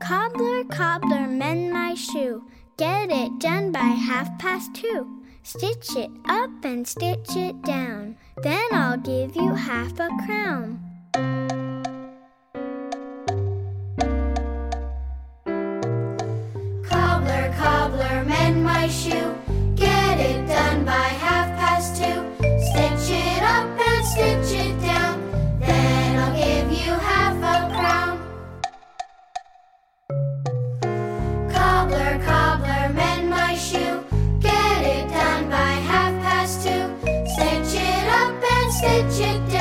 Cobbler, cobbler, mend my shoe. Get it done by half past two. Stitch it up and stitch it down. Then I'll give you half a crown. Cobbler, cobbler, mend my shoe. said you.